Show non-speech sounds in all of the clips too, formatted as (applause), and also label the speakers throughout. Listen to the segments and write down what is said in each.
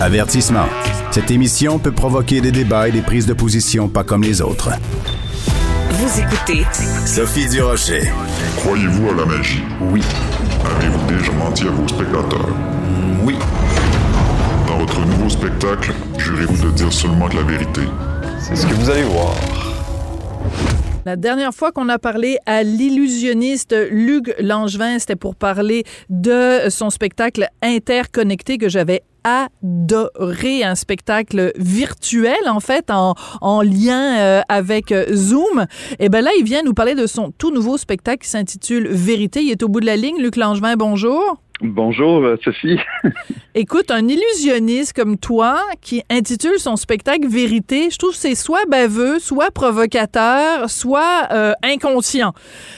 Speaker 1: Avertissement. Cette émission peut provoquer des débats et des prises de position pas comme les autres.
Speaker 2: Vous écoutez
Speaker 1: Sophie Durocher.
Speaker 3: Croyez-vous à la magie?
Speaker 1: Oui.
Speaker 3: Avez-vous déjà menti à vos spectateurs?
Speaker 1: Oui.
Speaker 3: Dans votre nouveau spectacle, jurez-vous de dire seulement que la vérité.
Speaker 4: C'est ce que vous allez voir.
Speaker 5: La dernière fois qu'on a parlé à l'illusionniste Luc Langevin, c'était pour parler de son spectacle interconnecté que j'avais adoré un spectacle virtuel en fait en, en lien euh, avec euh, Zoom. Et ben là il vient nous parler de son tout nouveau spectacle qui s'intitule Vérité. Il est au bout de la ligne. Luc Langevin bonjour
Speaker 6: Bonjour, euh, Sophie. (laughs)
Speaker 5: Écoute, un illusionniste comme toi qui intitule son spectacle Vérité, je trouve que c'est soit baveux, soit provocateur, soit euh, inconscient.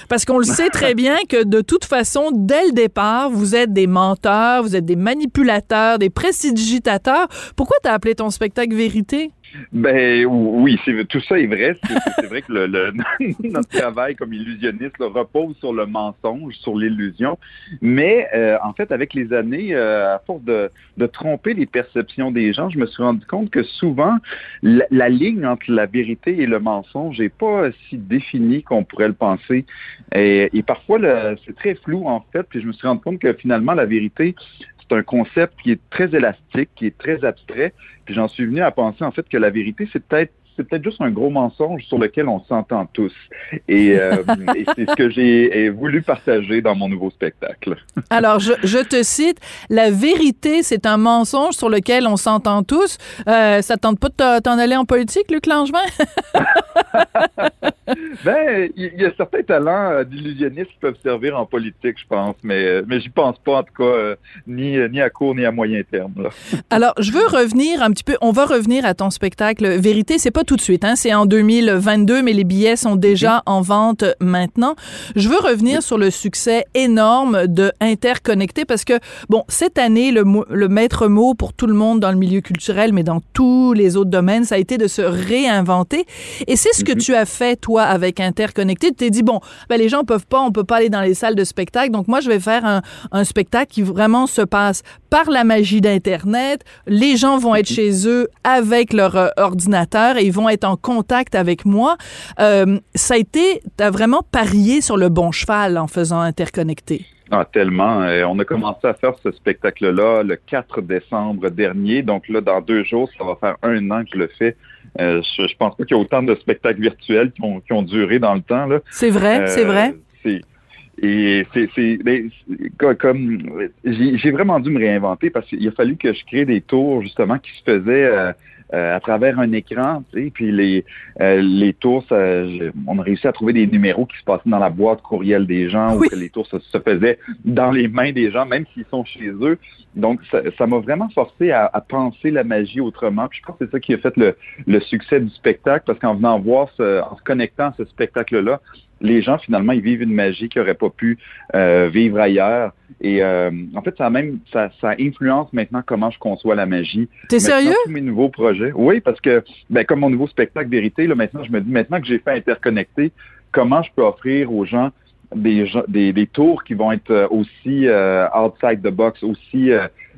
Speaker 5: Parce qu'on le sait très (laughs) bien que de toute façon, dès le départ, vous êtes des menteurs, vous êtes des manipulateurs, des prestidigitateurs. Pourquoi t'as appelé ton spectacle Vérité?
Speaker 6: Ben oui, tout ça est vrai. C'est vrai que le, le, (laughs) notre travail comme illusionniste là, repose sur le mensonge, sur l'illusion. Mais euh, en fait, avec les années, euh, à force de, de, tromper les perceptions des gens, je me suis rendu compte que souvent la, la ligne entre la vérité et le mensonge n'est pas si définie qu'on pourrait le penser. Et, et parfois, c'est très flou en fait. Puis je me suis rendu compte que finalement, la vérité, c'est un concept qui est très élastique, qui est très abstrait. Puis j'en suis venu à penser en fait que la vérité, c'est peut-être c'est peut-être juste un gros mensonge sur lequel on s'entend tous. Et, (laughs) euh, et c'est ce que j'ai voulu partager dans mon nouveau spectacle.
Speaker 5: Alors, je, je, te cite, la vérité, c'est un mensonge sur lequel on s'entend tous. Euh, ça tente pas de t'en aller en politique, Luc Langevin? (laughs) (laughs)
Speaker 6: ben, il y, a certains talents d'illusionnistes qui peuvent servir en politique, je pense, mais, mais j'y pense pas, en tout cas, euh, ni, ni à court ni à moyen terme. Là.
Speaker 5: Alors, je veux revenir un petit peu, on va revenir à ton spectacle Vérité. C'est pas tout de suite, hein, c'est en 2022, mais les billets sont déjà en vente maintenant. Je veux revenir sur le succès énorme de Interconnecté parce que, bon, cette année, le, le maître mot pour tout le monde dans le milieu culturel, mais dans tous les autres domaines, ça a été de se réinventer. Et c'est ce que tu as fait, toi, avec Interconnecté. Tu t'es dit, bon, ben, les gens peuvent pas, on peut pas aller dans les salles de spectacle, donc moi, je vais faire un, un spectacle qui vraiment se passe par la magie d'Internet. Les gens vont être chez eux avec leur euh, ordinateur et ils vont être en contact avec moi. Euh, ça a été, tu as vraiment parié sur le bon cheval en faisant Interconnecté.
Speaker 6: Ah, tellement. on a commencé à faire ce spectacle-là le 4 décembre dernier. Donc là, dans deux jours, ça va faire un an que je le fais. Euh, je, je pense pas qu'il y a autant de spectacles virtuels qui ont, qui ont duré dans le temps.
Speaker 5: C'est vrai, euh, c'est vrai.
Speaker 6: Et c'est ben, comme j'ai vraiment dû me réinventer parce qu'il a fallu que je crée des tours justement qui se faisaient euh, euh, à travers un écran, tu sais, puis les euh, les tours, ça, on a réussi à trouver des numéros qui se passaient dans la boîte courriel des gens ou que les tours se, se, faisaient dans les mains des gens, même s'ils sont chez eux. Donc ça m'a vraiment forcé à, à, penser la magie autrement. Puis je pense que c'est ça qui a fait le, le succès du spectacle parce qu'en venant voir, ce, en se connectant à ce spectacle-là, les gens, finalement, ils vivent une magie qu'ils n'auraient pas pu euh, vivre ailleurs. Et euh, en fait, ça même ça, ça, influence maintenant comment je conçois la magie.
Speaker 5: T'es sérieux?
Speaker 6: Tous mes nouveaux projets. Oui, parce que ben, comme mon nouveau spectacle Vérité, là, maintenant, je me dis maintenant que j'ai fait interconnecter, comment je peux offrir aux gens des, des, des tours qui vont être euh, aussi euh, outside the box, aussi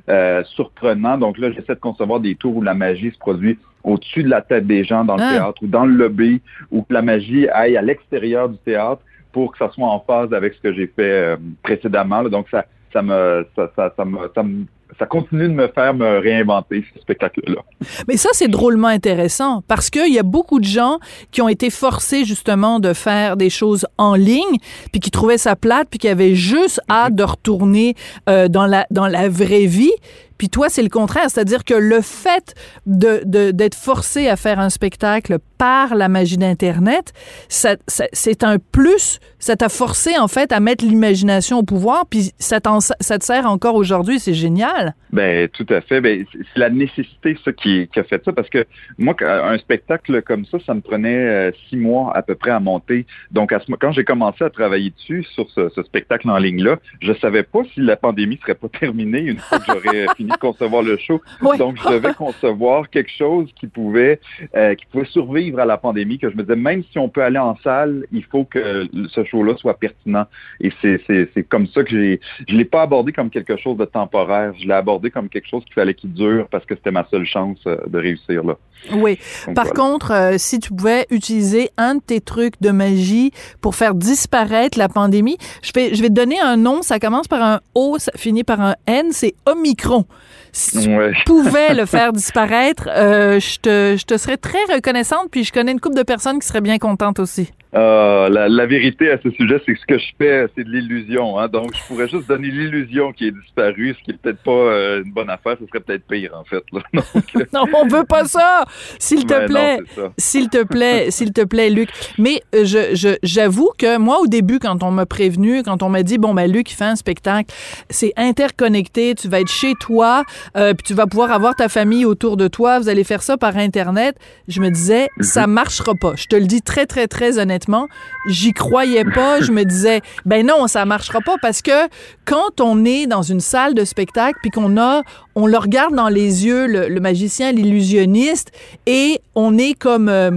Speaker 6: euh, surprenants. Donc là, j'essaie de concevoir des tours où la magie se produit au-dessus de la tête des gens dans le ah. théâtre ou dans le lobby, ou que la magie aille à l'extérieur du théâtre pour que ça soit en phase avec ce que j'ai fait euh, précédemment. Là. Donc ça, ça me, ça, ça, ça, me, ça me ça continue de me faire me réinventer ce spectacle-là.
Speaker 5: Mais ça, c'est drôlement intéressant parce qu'il y a beaucoup de gens qui ont été forcés justement de faire des choses en ligne, puis qui trouvaient ça plate, puis qui avaient juste hâte de retourner euh, dans la dans la vraie vie. Puis toi, c'est le contraire, c'est-à-dire que le fait d'être forcé à faire un spectacle par la magie d'Internet, c'est un plus. Ça t'a forcé, en fait, à mettre l'imagination au pouvoir, puis ça, te sert encore aujourd'hui. C'est génial.
Speaker 6: Ben, tout à fait. Ben, c'est la nécessité, ça, qui, a fait ça, parce que moi, un spectacle comme ça, ça me prenait euh, six mois à peu près à monter. Donc, à ce, quand j'ai commencé à travailler dessus, sur ce, ce spectacle en ligne-là, je savais pas si la pandémie serait pas (laughs) terminée une fois que j'aurais fini de concevoir le show. (laughs)
Speaker 5: Ouais.
Speaker 6: Donc, je devais concevoir quelque chose qui pouvait, euh, qui pouvait survivre à la pandémie, que je me disais, même si on peut aller en salle, il faut que ce show-là soit pertinent. Et c'est, comme ça que j'ai, je l'ai pas abordé comme quelque chose de temporaire. Je l'ai abordé comme quelque chose qu'il fallait qu'il dure parce que c'était ma seule chance euh, de réussir, là.
Speaker 5: Oui.
Speaker 6: Donc,
Speaker 5: Par
Speaker 6: voilà.
Speaker 5: contre, euh, si tu pouvais utiliser un de tes trucs de magie pour faire disparaître la pandémie, je vais, je vais te donner un nom, ça commence par un O, ça finit par un N, c'est Omicron. Si tu
Speaker 6: Ouais. (laughs)
Speaker 5: pouvais le faire disparaître, euh, je, te, je te serais très reconnaissante, puis je connais une couple de personnes qui seraient bien contentes aussi.
Speaker 6: Euh, la, la vérité à ce sujet, c'est que ce que je fais, c'est de l'illusion. Hein? Donc, je pourrais juste donner l'illusion qui est disparue, ce qui est peut-être pas euh, une bonne affaire. Ce serait peut-être pire, en fait. là. (laughs) Donc, (laughs)
Speaker 5: Non, on veut pas ça! S'il te
Speaker 6: ben
Speaker 5: plaît. S'il te plaît, s'il te plaît, Luc. Mais euh, je, j'avoue que moi, au début, quand on m'a prévenu, quand on m'a dit, bon, ben, Luc, il fait un spectacle, c'est interconnecté, tu vas être chez toi, euh, puis tu vas pouvoir avoir ta famille autour de toi, vous allez faire ça par Internet, je me disais, ça marchera pas. Je te le dis très, très, très honnêtement, j'y croyais pas. Je me disais, ben non, ça marchera pas parce que quand on est dans une salle de spectacle, puis qu'on a, on le regarde dans les yeux, le, le magicien, l'illusionniste, et on est comme euh,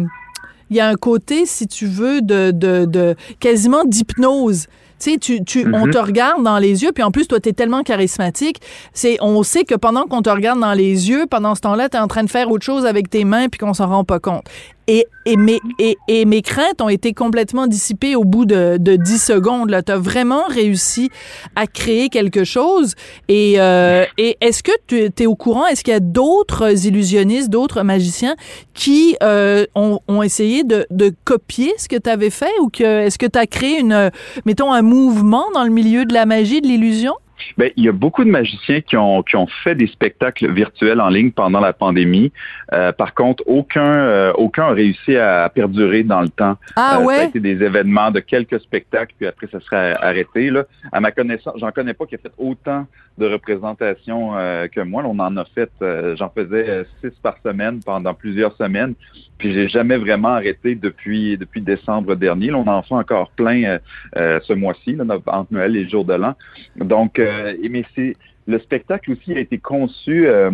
Speaker 5: il y a un côté, si tu veux, de, de, de quasiment d'hypnose. Tu sais, tu, tu, on
Speaker 6: Mhm.
Speaker 5: te regarde dans les yeux, puis en plus, toi, t'es tellement charismatique. C'est, on sait que pendant qu'on te regarde dans les yeux, pendant ce temps-là, t'es en train de faire autre chose avec tes mains, puis qu'on s'en rend pas compte. Et, et, mes, et, mes craintes ont été complètement dissipées au bout de, de 10 secondes. Là, t'as vraiment réussi à créer quelque chose. Et, euh, est-ce que tu es au courant? Est-ce qu'il y a d'autres illusionnistes, d'autres magiciens qui euh, ont, ont essayé de, de copier ce que tu avais fait ou que est-ce que tu as créé une, mettons, un mouvement dans le milieu de la magie, de l'illusion?
Speaker 6: Ben, il y a beaucoup de magiciens qui ont, qui ont fait des spectacles virtuels en ligne pendant la pandémie. Euh, par contre, aucun, euh, aucun a réussi à perdurer dans le temps.
Speaker 5: Ah
Speaker 6: Euh, Ça a
Speaker 5: ouais?
Speaker 6: été des événements de quelques spectacles, puis après, ça serait arrêté. Là. À ma connaissance, j'en connais pas qui a fait autant de représentations euh, que moi. On en a fait, euh, j'en faisais six par semaine pendant plusieurs semaines, puis j'ai jamais vraiment arrêté depuis depuis décembre dernier. Là, on en fait encore plein euh, euh, ce mois-ci, entre Noël et le jour de l'an. Donc, euh, mais c'est le spectacle aussi a été conçu euh,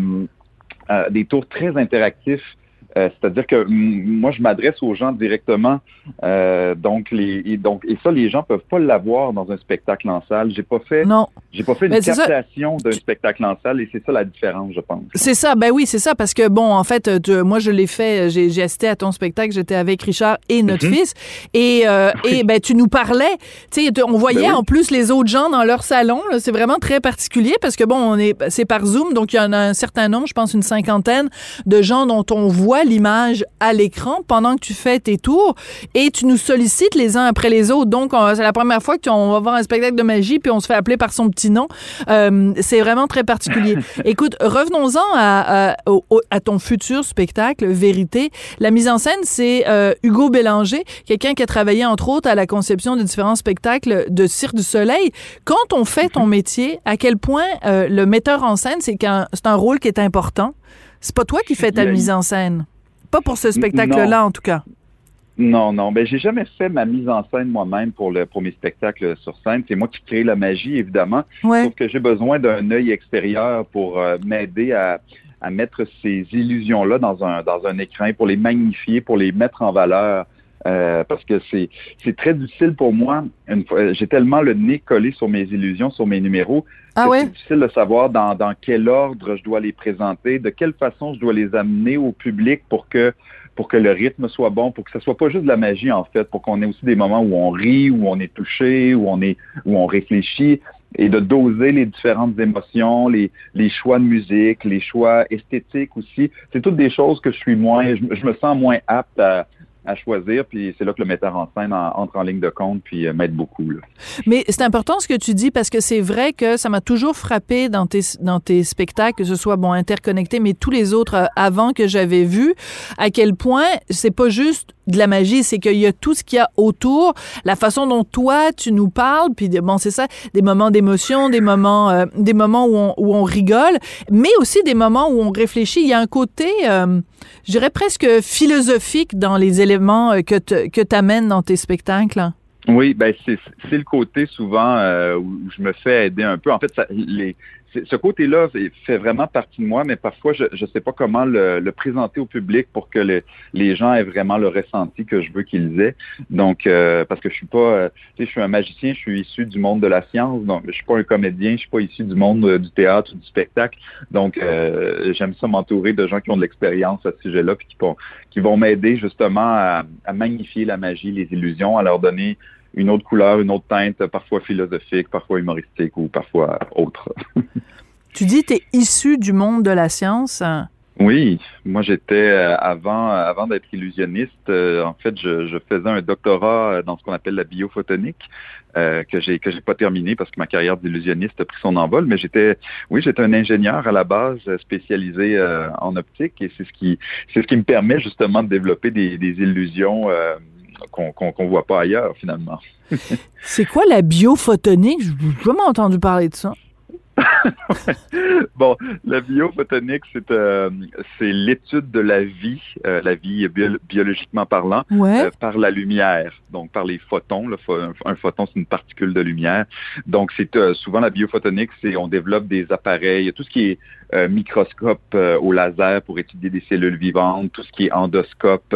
Speaker 6: à des tours très interactifs. Euh, C'est-à-dire que mm, moi, je m'adresse aux gens directement. Euh, donc, les, et donc, et ça, les gens peuvent pas l'avoir dans un spectacle en salle. J'ai pas fait,
Speaker 5: Non.
Speaker 6: j'ai pas fait une captation d'un spectacle en salle, et c'est ça la différence, je pense.
Speaker 5: C'est ça, ben oui, c'est ça, parce que bon, en fait, tu- moi je l'ai fait, j'ai assisté à ton spectacle, j'étais avec Richard et notre
Speaker 6: Mhm.
Speaker 5: fils, et, euh, et ben tu nous parlais, tu sais, on voyait
Speaker 6: Ben oui.
Speaker 5: en plus les autres gens dans leur salon, c'est vraiment très particulier parce que bon, on est, c'est par Zoom, donc il y en a un certain nombre, je pense une cinquantaine de gens dont on voit l'image à l'écran pendant que tu fais tes tours, et tu nous sollicites les uns après les autres, donc on- c'est la première fois qu'on va voir un spectacle de magie puis on se fait appeler par son petit nom, Euh, c'est vraiment très particulier. (laughs) Écoute, revenons-en à, ton futur spectacle, Vérité. La mise en scène, c'est euh, Hugo Bélanger, quelqu'un qui a travaillé entre autres à la conception de différents spectacles de Cirque du Soleil. Quand on fait ton métier, à quel point euh, le metteur en scène, c'est c'est un rôle qui est important? C'est pas toi qui fais ta mise en scène. Pas pour ce spectacle-là, en tout cas.
Speaker 6: Non, non. Ben, j'ai jamais fait ma mise en scène moi-même pour le pour mes spectacles sur scène. C'est moi qui crée la magie, évidemment.
Speaker 5: Ouais.
Speaker 6: Sauf que j'ai besoin d'un œil extérieur pour euh, m'aider à, à mettre ces illusions-là dans un, dans un écran, pour les magnifier, pour les mettre en valeur. Euh, parce que c'est très difficile pour moi. Une fois, j'ai tellement le nez collé sur mes illusions, sur mes numéros,
Speaker 5: Ah ouais?
Speaker 6: c'est difficile de savoir dans, dans quel ordre je dois les présenter, de quelle façon je dois les amener au public pour que pour que le rythme soit bon, pour que ce soit pas juste de la magie en fait, pour qu'on ait aussi des moments où on rit, où on est touché, où on est où on réfléchit et de doser les différentes émotions, les, les choix de musique, les choix esthétiques aussi. C'est toutes des choses que je suis moins, je me sens moins apte à, à choisir, puis c'est là que le metteur en scène en- entre en ligne de compte, puis euh, m'aide beaucoup.
Speaker 5: Mais c'est important ce que tu dis parce que c'est vrai que ça m'a toujours frappé dans tes, dans tes spectacles, que ce soit bon interconnecté, mais tous les autres euh, avant que j'avais vu, à quel point c'est pas juste de la magie, c'est qu'il y a tout ce qu'il y a autour, la façon dont toi tu nous parles, puis bon c'est ça, des moments d'émotion, des moments, euh, des moments où on, où on rigole, mais aussi des moments où on réfléchit. Il y a un côté, euh, je dirais presque philosophique dans les éléments euh, que te- que t'amènes dans tes spectacles.
Speaker 6: Oui, ben c'est le côté souvent euh, où je me fais aider un peu. En fait, les, ce côté-là fait vraiment partie de moi, mais parfois, je ne sais pas comment le, présenter au public pour que les gens aient vraiment le ressenti que je veux qu'ils aient. Donc, euh, parce que je suis pas, euh, je suis un magicien, je suis issu du monde de la science, donc je suis pas un comédien, je suis pas issu du monde euh, du théâtre ou du spectacle. Donc, j'aime ça m'entourer de gens qui ont de l'expérience à ce sujet-là, puis qui vont, qui vont m'aider justement à, à magnifier la magie, les illusions, à leur donner une autre couleur, une autre teinte, parfois philosophique, parfois humoristique ou parfois autre. (laughs)
Speaker 5: tu dis que tu es issu du monde de la science.
Speaker 6: Oui, moi j'étais euh, avant avant d'être illusionniste, euh, en fait je, faisais un doctorat dans ce qu'on appelle la biophotonique euh, que j'ai que j'ai pas terminé parce que ma carrière d'illusionniste a pris son envol, mais j'étais oui j'étais un ingénieur à la base spécialisé en optique et c'est ce qui c'est ce qui me permet justement de développer des, des illusions qu'on qu'on voit pas ailleurs finalement. (laughs)
Speaker 5: c'est quoi la biophotonique Je n'ai jamais entendu parler de ça. (laughs)
Speaker 6: bon, la biophotonique, c'est euh, c'est l'étude de la vie, euh, la vie biologiquement parlant,
Speaker 5: euh,
Speaker 6: par la lumière, donc par les photons. un photon, c'est une particule de lumière. Donc, c'est souvent la biophotonique, c'est on développe des appareils, tout ce qui est microscope au laser pour étudier des cellules vivantes, tout ce qui est endoscope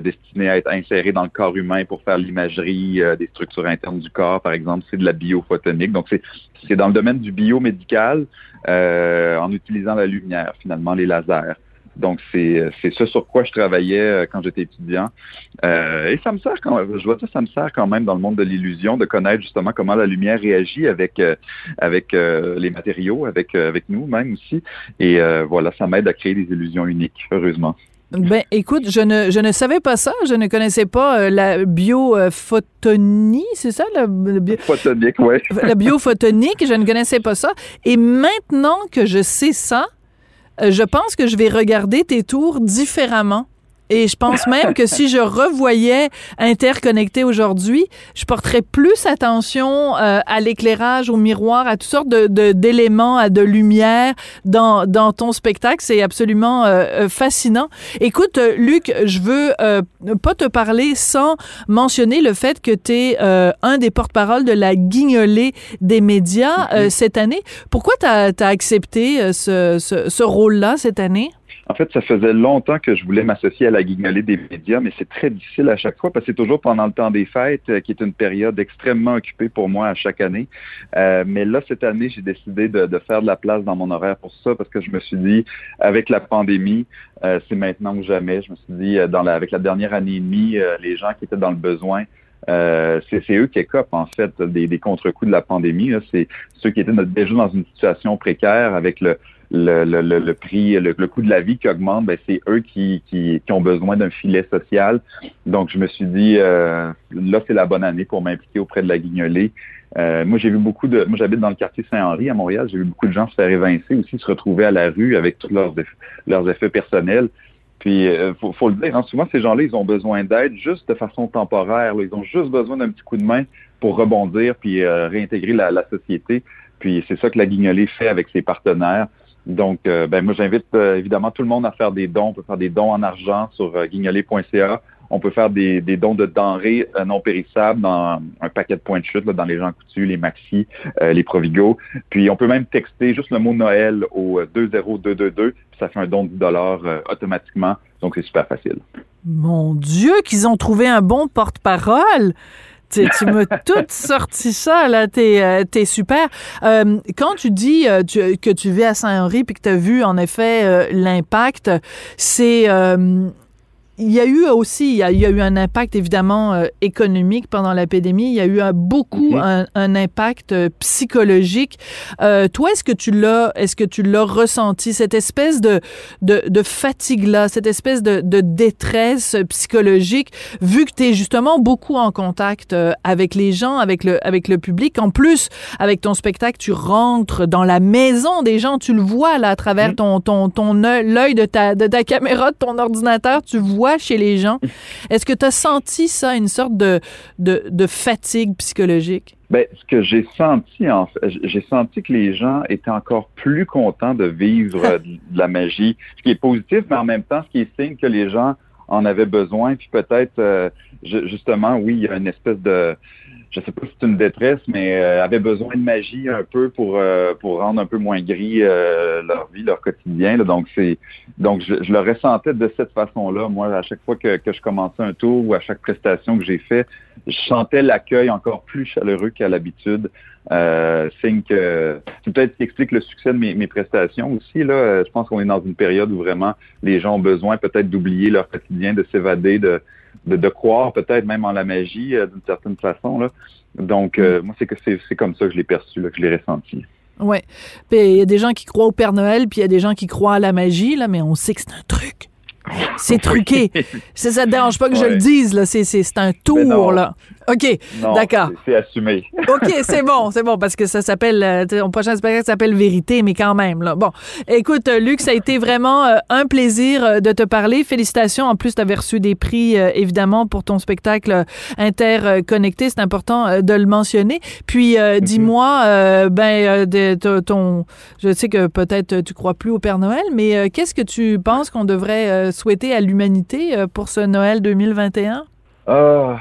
Speaker 6: destiné à être inséré dans le corps humain pour faire l'imagerie des structures internes du corps, par exemple, c'est de la biophotonique. Donc, c'est dans le domaine du bio médical euh, en utilisant la lumière, finalement, les lasers. Donc, c'est ce sur quoi je travaillais euh, quand j'étais étudiant. Euh, et ça me sert quand je vois ça, ça me sert quand même dans le monde de l'illusion de connaître justement comment la lumière réagit avec avec les matériaux, avec avec nous même aussi. Et voilà, ça m'aide à créer des illusions uniques, heureusement.
Speaker 5: Ben, écoute, je ne, je ne savais pas ça. Je ne connaissais pas euh, la biophotonie, c'est ça? La,
Speaker 6: Photonique, oui. (laughs)
Speaker 5: la biophotonique, je ne connaissais pas ça. Et maintenant que je sais ça, euh, je pense que je vais regarder tes tours différemment. Et je pense même que si je revoyais Interconnecté aujourd'hui, je porterais plus attention euh, à l'éclairage, au miroir, à toutes sortes de, d'éléments, à de lumière dans, dans ton spectacle. C'est absolument euh, euh, fascinant. Écoute, Luc, je veux pas te parler sans mentionner le fait que tu es un des porte-parole de la guignolée des médias mm-hmm. cette année. Pourquoi tu as, accepté ce, ce, ce rôle-là cette année?
Speaker 6: En fait, ça faisait longtemps que je voulais m'associer à la guignolée des médias, mais c'est très difficile à chaque fois parce que c'est toujours pendant le temps des fêtes, euh, qui est une période extrêmement occupée pour moi à chaque année. Euh, mais là, cette année, j'ai décidé de, faire de la place dans mon horaire pour ça parce que je me suis dit, avec la pandémie, euh, c'est maintenant ou jamais. Je me suis dit, dans la, avec la dernière année et demie, les gens qui étaient dans le besoin, c'est eux qui écopent en fait des, des contre-coups de la pandémie. C'est ceux qui étaient déjà dans une situation précaire avec le, le, le, le, prix, le, coût de la vie qui augmente, ben, c'est eux qui, qui, qui, ont besoin d'un filet social. Donc, je me suis dit, euh, là, c'est la bonne année pour m'impliquer auprès de la guignolée. Euh, moi, j'ai vu beaucoup de. Moi, j'habite dans le quartier Saint-Henri à Montréal. J'ai vu beaucoup de gens se faire évincer aussi, se retrouver à la rue avec tous leurs, leurs effets personnels. Puis, euh, faut, faut, le dire, hein, souvent, ces gens-là, ils ont besoin d'aide juste de façon temporaire. Ils ont juste besoin d'un petit coup de main pour rebondir puis euh, réintégrer la, la société. Puis, c'est ça que la guignolée fait avec ses partenaires. Donc, euh, ben, moi, j'invite euh, évidemment tout le monde à faire des dons. On peut faire des dons en argent sur euh. On peut faire des, dons de denrées non périssables dans un paquet de points de chute, dans les gens coutus, les maxi, les Provigo. Puis, on peut même texter juste le mot Noël au 20222, puis ça fait un don de 10 dollars automatiquement. Donc, c'est super facile.
Speaker 5: Mon Dieu, qu'ils ont trouvé un bon porte-parole! Tu, m'as tout sorti ça, là. T'es euh, super. Euh, quand tu dis euh, que tu vis à Saint-Henri puis que tu as vu, en effet, l'impact, c'est il y a eu aussi, il y a, eu un impact évidemment euh, économique pendant l'épidémie. Il y a eu beaucoup mhm. un, impact euh, psychologique. Euh, toi, est-ce que tu l'as, est-ce que tu l'as ressenti cette espèce de de, de fatigue là, cette espèce de, de détresse psychologique, vu que tu es justement beaucoup en contact avec les gens, avec le avec le public? En plus, avec ton spectacle, tu rentres dans la maison des gens, tu le vois là à travers mhm. ton ton ton l'œil de ta de ta caméra, de ton ordinateur, tu vois chez les gens. (laughs) Est-ce que tu as senti ça, une sorte de, de, fatigue psychologique?
Speaker 6: Ben, ce que j'ai senti, en fait, j'ai senti que les gens étaient encore plus contents de vivre (laughs) de la magie, ce qui est positif, mais en même temps, ce qui est signe que les gens en avaient besoin, puis peut-être, euh, justement, oui, il y a une espèce de, je sais pas si c'est une détresse, mais euh, avaient besoin de magie un peu pour euh, pour rendre un peu moins gris euh, leur vie, leur quotidien. Donc c'est donc je, je, le ressentais de cette façon-là. Moi, à chaque fois que, que je commençais un tour ou à chaque prestation que j'ai fait, je sentais l'accueil encore plus chaleureux qu'à l'habitude. Euh, signe que c'est peut-être qui explique le succès de mes, mes prestations aussi. Là, je pense qu'on est dans une période où vraiment les gens ont besoin peut-être d'oublier leur quotidien, de s'évader, de de, de croire peut-être même en la magie euh, d'une certaine façon. Là. Donc, euh, moi, c'est que c'est comme ça que je l'ai perçu, là, que je l'ai ressenti.
Speaker 5: Ouais. Puis il y a des gens qui croient au Père Noël, puis il y a des gens qui croient à la magie, là, mais on sait que c'est un truc. C'est truqué. (laughs) ça, ça te dérange pas que je le dise, là. C'est un tour, là. OK, d'accord.
Speaker 6: C'est assumé. (laughs)
Speaker 5: OK, c'est bon, c'est bon, parce que ça s'appelle, euh, ton prochain spectacle s'appelle Vérité, mais quand même, là. Bon, écoute, euh, Luc, ça a été vraiment euh, un plaisir de te parler. Félicitations. En plus, tu avais reçu des prix, évidemment, pour ton spectacle interconnecté. C'est important de le mentionner. Puis, mm-hmm. dis-moi, ben, de, ton, je sais que peut-être tu crois plus au Père Noël, mais qu'est-ce que tu penses qu'on devrait souhaiter à l'humanité pour ce Noël 2021?
Speaker 6: Ah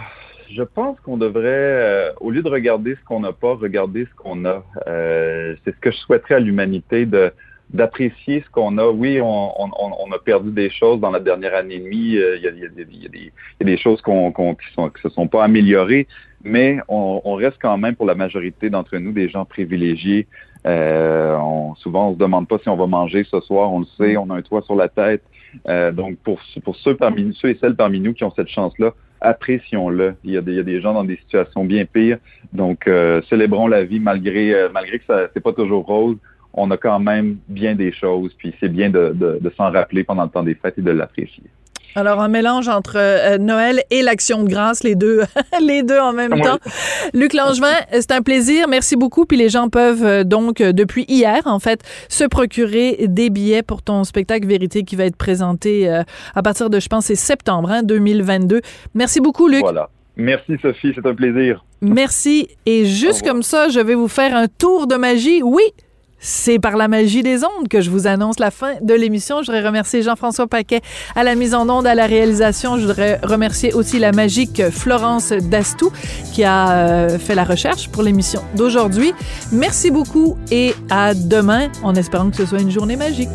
Speaker 6: je pense qu'on devrait, euh, au lieu de regarder ce qu'on n'a pas, regarder ce qu'on a. Euh, c'est ce que je souhaiterais à l'humanité de d'apprécier ce qu'on a. Oui, on, a perdu des choses dans la dernière année et demie. Il y, a, des, choses qui qui se sont pas améliorées, mais on, reste quand même pour la majorité d'entre nous des gens privilégiés. Euh, on, souvent, on se demande pas si on va manger ce soir. On le sait, on a un toit sur la tête. Euh, donc, pour, pour ceux parmi ceux et celles parmi nous qui ont cette chance-là, apprécions-le. Il y, a des, il y a des gens dans des situations bien pires. Donc, euh, célébrons la vie malgré, euh, malgré que ça c'est pas toujours rose. On a quand même bien des choses, puis c'est bien de, de, de s'en rappeler pendant le temps des fêtes et de l'apprécier.
Speaker 5: Alors, un mélange entre euh, Noël et l'Action de grâce, les deux, (laughs) les deux en même temps. Luc Langevin, c'est un plaisir. Merci beaucoup. Puis les gens peuvent euh, donc, euh, depuis hier, en fait, se procurer des billets pour ton spectacle Vérité qui va être présenté à partir de, je pense, c'est septembre hein, 2022. Merci beaucoup, Luc.
Speaker 6: Voilà. Merci, Sophie. C'est un plaisir.
Speaker 5: Merci. Et juste comme ça, je vais vous faire un tour de magie. Oui, c'est par la magie des ondes que je vous annonce la fin de l'émission. Je voudrais remercier Jean-François Paquet à la mise en onde, à la réalisation. Je voudrais remercier aussi la magique Florence Dastou qui a euh, fait la recherche pour l'émission d'aujourd'hui. Merci beaucoup et à demain en espérant que ce soit une journée magique.